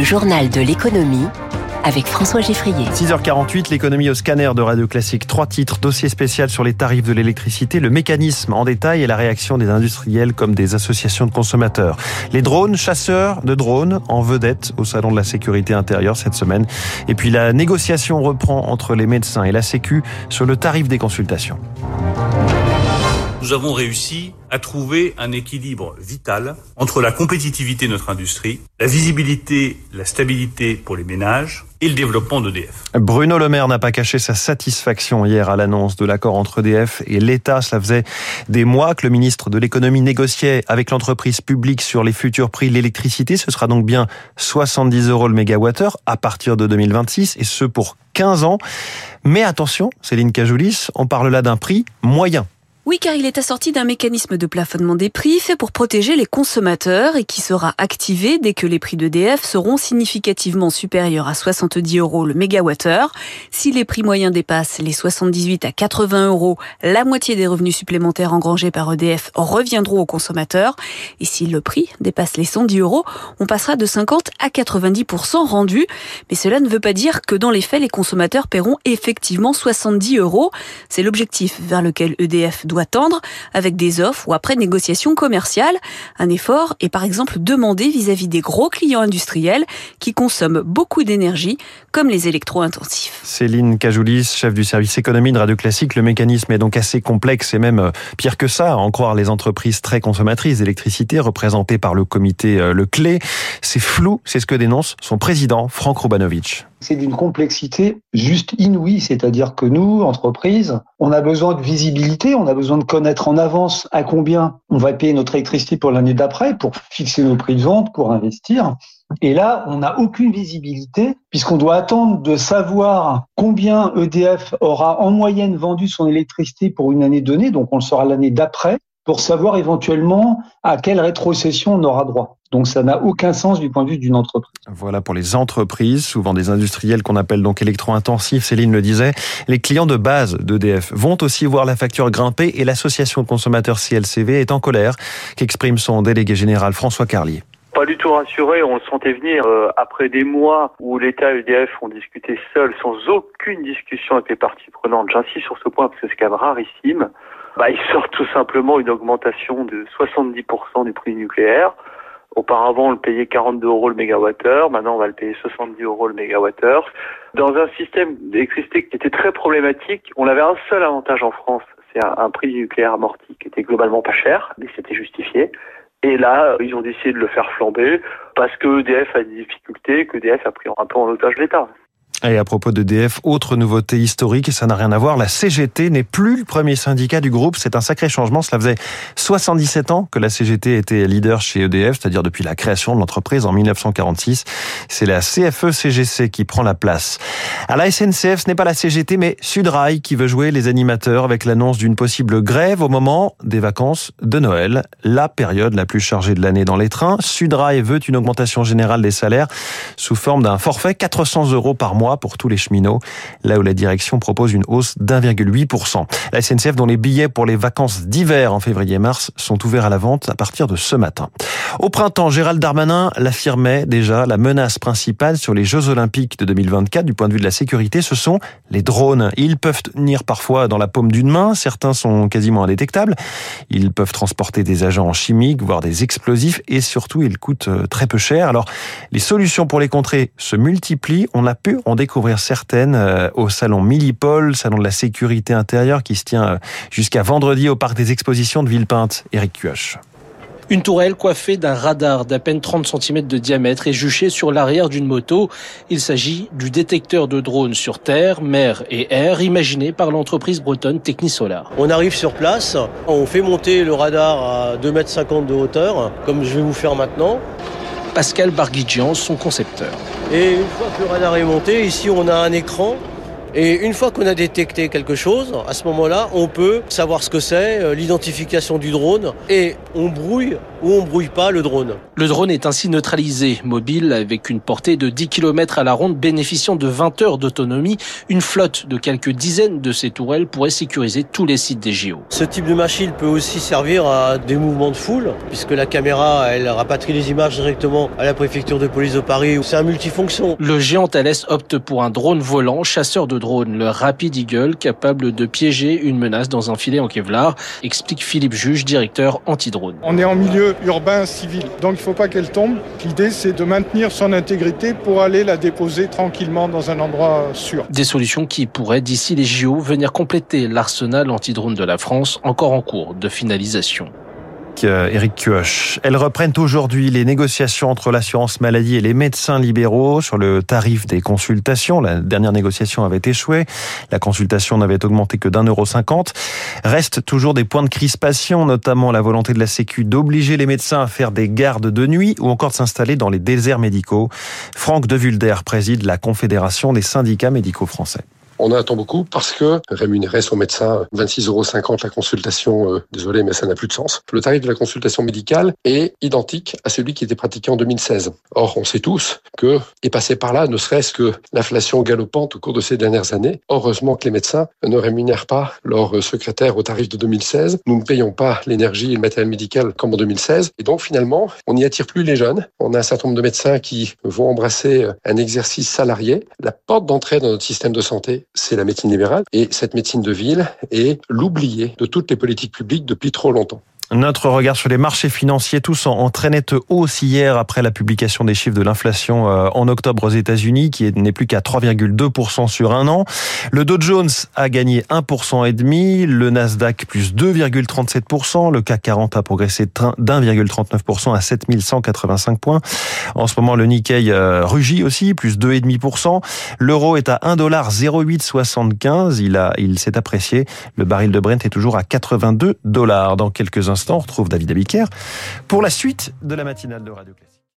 Le journal de l'économie avec François Giffrier. 6h48, l'économie au scanner de Radio Classique. Trois titres, dossier spécial sur les tarifs de l'électricité, le mécanisme en détail et la réaction des industriels comme des associations de consommateurs. Les drones, chasseurs de drones en vedette au Salon de la sécurité intérieure cette semaine. Et puis la négociation reprend entre les médecins et la Sécu sur le tarif des consultations nous avons réussi à trouver un équilibre vital entre la compétitivité de notre industrie, la visibilité, la stabilité pour les ménages et le développement d'EDF. Bruno Le Maire n'a pas caché sa satisfaction hier à l'annonce de l'accord entre EDF et l'État. Cela faisait des mois que le ministre de l'économie négociait avec l'entreprise publique sur les futurs prix de l'électricité. Ce sera donc bien 70 euros le mégawattheure à partir de 2026 et ce pour 15 ans. Mais attention, Céline Cajoulis, on parle là d'un prix moyen oui, car il est assorti d'un mécanisme de plafonnement des prix fait pour protéger les consommateurs et qui sera activé dès que les prix d'EDF seront significativement supérieurs à 70 euros le mégawattheure. Si les prix moyens dépassent les 78 à 80 euros, la moitié des revenus supplémentaires engrangés par EDF reviendront aux consommateurs. Et si le prix dépasse les 110 euros, on passera de 50 à 90% rendu. Mais cela ne veut pas dire que dans les faits, les consommateurs paieront effectivement 70 euros. C'est l'objectif vers lequel EDF doit tendre avec des offres ou après négociation commerciale. Un effort est par exemple demandé vis-à-vis des gros clients industriels qui consomment beaucoup d'énergie, comme les électro-intensifs. Céline Cajoulis, chef du service économie de Radio Classique, le mécanisme est donc assez complexe et même euh, pire que ça, à en croire les entreprises très consommatrices d'électricité représentées par le comité euh, Le Clé. C'est flou, c'est ce que dénonce son président, Franck Roubanovic c'est d'une complexité juste inouïe. C'est-à-dire que nous, entreprises, on a besoin de visibilité, on a besoin de connaître en avance à combien on va payer notre électricité pour l'année d'après, pour fixer nos prix de vente, pour investir. Et là, on n'a aucune visibilité puisqu'on doit attendre de savoir combien EDF aura en moyenne vendu son électricité pour une année donnée, donc on le saura l'année d'après, pour savoir éventuellement à quelle rétrocession on aura droit. Donc ça n'a aucun sens du point de vue d'une entreprise. Voilà pour les entreprises, souvent des industriels qu'on appelle donc électro-intensifs, Céline le disait. Les clients de base d'EDF vont aussi voir la facture grimper et l'association de consommateurs CLCV est en colère, qu'exprime son délégué général François Carlier pas du tout rassuré, on le sentait venir euh, après des mois où l'État et EDF ont discuté seuls sans aucune discussion avec les parties prenantes. J'insiste sur ce point parce que c'est quand même rarissime. Bah, ils sortent tout simplement une augmentation de 70% du prix nucléaire. Auparavant, on le payait 42 euros le mégawattheure. Maintenant, on va le payer 70 euros le mégawattheure. Dans un système d'électricité qui était très problématique, on avait un seul avantage en France. C'est un, prix du nucléaire amorti qui était globalement pas cher, mais c'était justifié. Et là, ils ont décidé de le faire flamber parce que EDF a des difficultés, que EDF a pris un peu en otage l'État. Et à propos d'EDF, autre nouveauté historique, et ça n'a rien à voir, la CGT n'est plus le premier syndicat du groupe. C'est un sacré changement. Cela faisait 77 ans que la CGT était leader chez EDF, c'est-à-dire depuis la création de l'entreprise en 1946. C'est la CFE-CGC qui prend la place. À la SNCF, ce n'est pas la CGT, mais Sudrail qui veut jouer les animateurs avec l'annonce d'une possible grève au moment des vacances de Noël, la période la plus chargée de l'année dans les trains. Sudrail veut une augmentation générale des salaires sous forme d'un forfait 400 euros par mois pour tous les cheminots, là où la direction propose une hausse d'1,8%. La SNCF dont les billets pour les vacances d'hiver en février-mars sont ouverts à la vente à partir de ce matin. Au printemps, Gérald Darmanin l'affirmait déjà, la menace principale sur les Jeux Olympiques de 2024 du point de vue de la sécurité, ce sont les drones. Ils peuvent tenir parfois dans la paume d'une main, certains sont quasiment indétectables. Ils peuvent transporter des agents chimiques, voire des explosifs, et surtout, ils coûtent euh, très peu cher. Alors, les solutions pour les contrer se multiplient. On a pu en découvrir certaines euh, au salon Millipol, salon de la sécurité intérieure qui se tient euh, jusqu'à vendredi au parc des expositions de Villepinte. Eric Cuoche. Une tourelle coiffée d'un radar d'à peine 30 cm de diamètre est juchée sur l'arrière d'une moto. Il s'agit du détecteur de drones sur terre, mer et air imaginé par l'entreprise bretonne Technisolar. On arrive sur place, on fait monter le radar à 2,50 m de hauteur, comme je vais vous faire maintenant. Pascal Barguidjian, son concepteur. Et une fois que le radar est monté, ici on a un écran. Et une fois qu'on a détecté quelque chose, à ce moment-là, on peut savoir ce que c'est, euh, l'identification du drone, et on brouille où on brouille pas le drone. Le drone est ainsi neutralisé, mobile avec une portée de 10 km à la ronde, bénéficiant de 20 heures d'autonomie. Une flotte de quelques dizaines de ces tourelles pourrait sécuriser tous les sites des JO. Ce type de machine peut aussi servir à des mouvements de foule, puisque la caméra, elle rapatrie les images directement à la préfecture de police de Paris. C'est un multifonction. Le géant Thales opte pour un drone volant, chasseur de drones, le Rapid Eagle, capable de piéger une menace dans un filet en Kevlar, explique Philippe Juge, directeur anti-drone. On est en milieu urbain civil, donc il ne faut pas qu'elle tombe. L'idée, c'est de maintenir son intégrité pour aller la déposer tranquillement dans un endroit sûr. Des solutions qui pourraient, d'ici les JO, venir compléter l'arsenal anti-drone de la France, encore en cours de finalisation. Eric Kioch. Elles reprennent aujourd'hui les négociations entre l'assurance maladie et les médecins libéraux sur le tarif des consultations. La dernière négociation avait échoué. La consultation n'avait augmenté que d'un euro cinquante. Restent toujours des points de crispation, notamment la volonté de la Sécu d'obliger les médecins à faire des gardes de nuit ou encore de s'installer dans les déserts médicaux. Franck De Vulder préside la Confédération des syndicats médicaux français. On en attend beaucoup parce que rémunérer son médecin 26,50 euros la consultation, euh, désolé, mais ça n'a plus de sens. Le tarif de la consultation médicale est identique à celui qui était pratiqué en 2016. Or, on sait tous que est passé par là, ne serait-ce que l'inflation galopante au cours de ces dernières années. Heureusement que les médecins ne rémunèrent pas leurs secrétaires au tarif de 2016. Nous ne payons pas l'énergie et le matériel médical comme en 2016. Et donc, finalement, on n'y attire plus les jeunes. On a un certain nombre de médecins qui vont embrasser un exercice salarié. La porte d'entrée dans notre système de santé, c'est la médecine libérale. Et cette médecine de ville est l'oubliée de toutes les politiques publiques depuis trop longtemps. Notre regard sur les marchés financiers, tous en, très nette hausse hier après la publication des chiffres de l'inflation euh, en octobre aux États-Unis, qui n'est plus qu'à 3,2% sur un an. Le Dow Jones a gagné 1% et demi, le Nasdaq plus 2,37%, le CAC 40 a progressé d'1,39% à 7185 points. En ce moment, le Nikkei euh, rugit aussi, plus 2,5%. L'euro est à 1,0875, il il s'est apprécié. Le baril de Brent est toujours à 82 dollars. Dans quelques instants, on retrouve David Abiker pour la suite de la matinale de Radio Classique.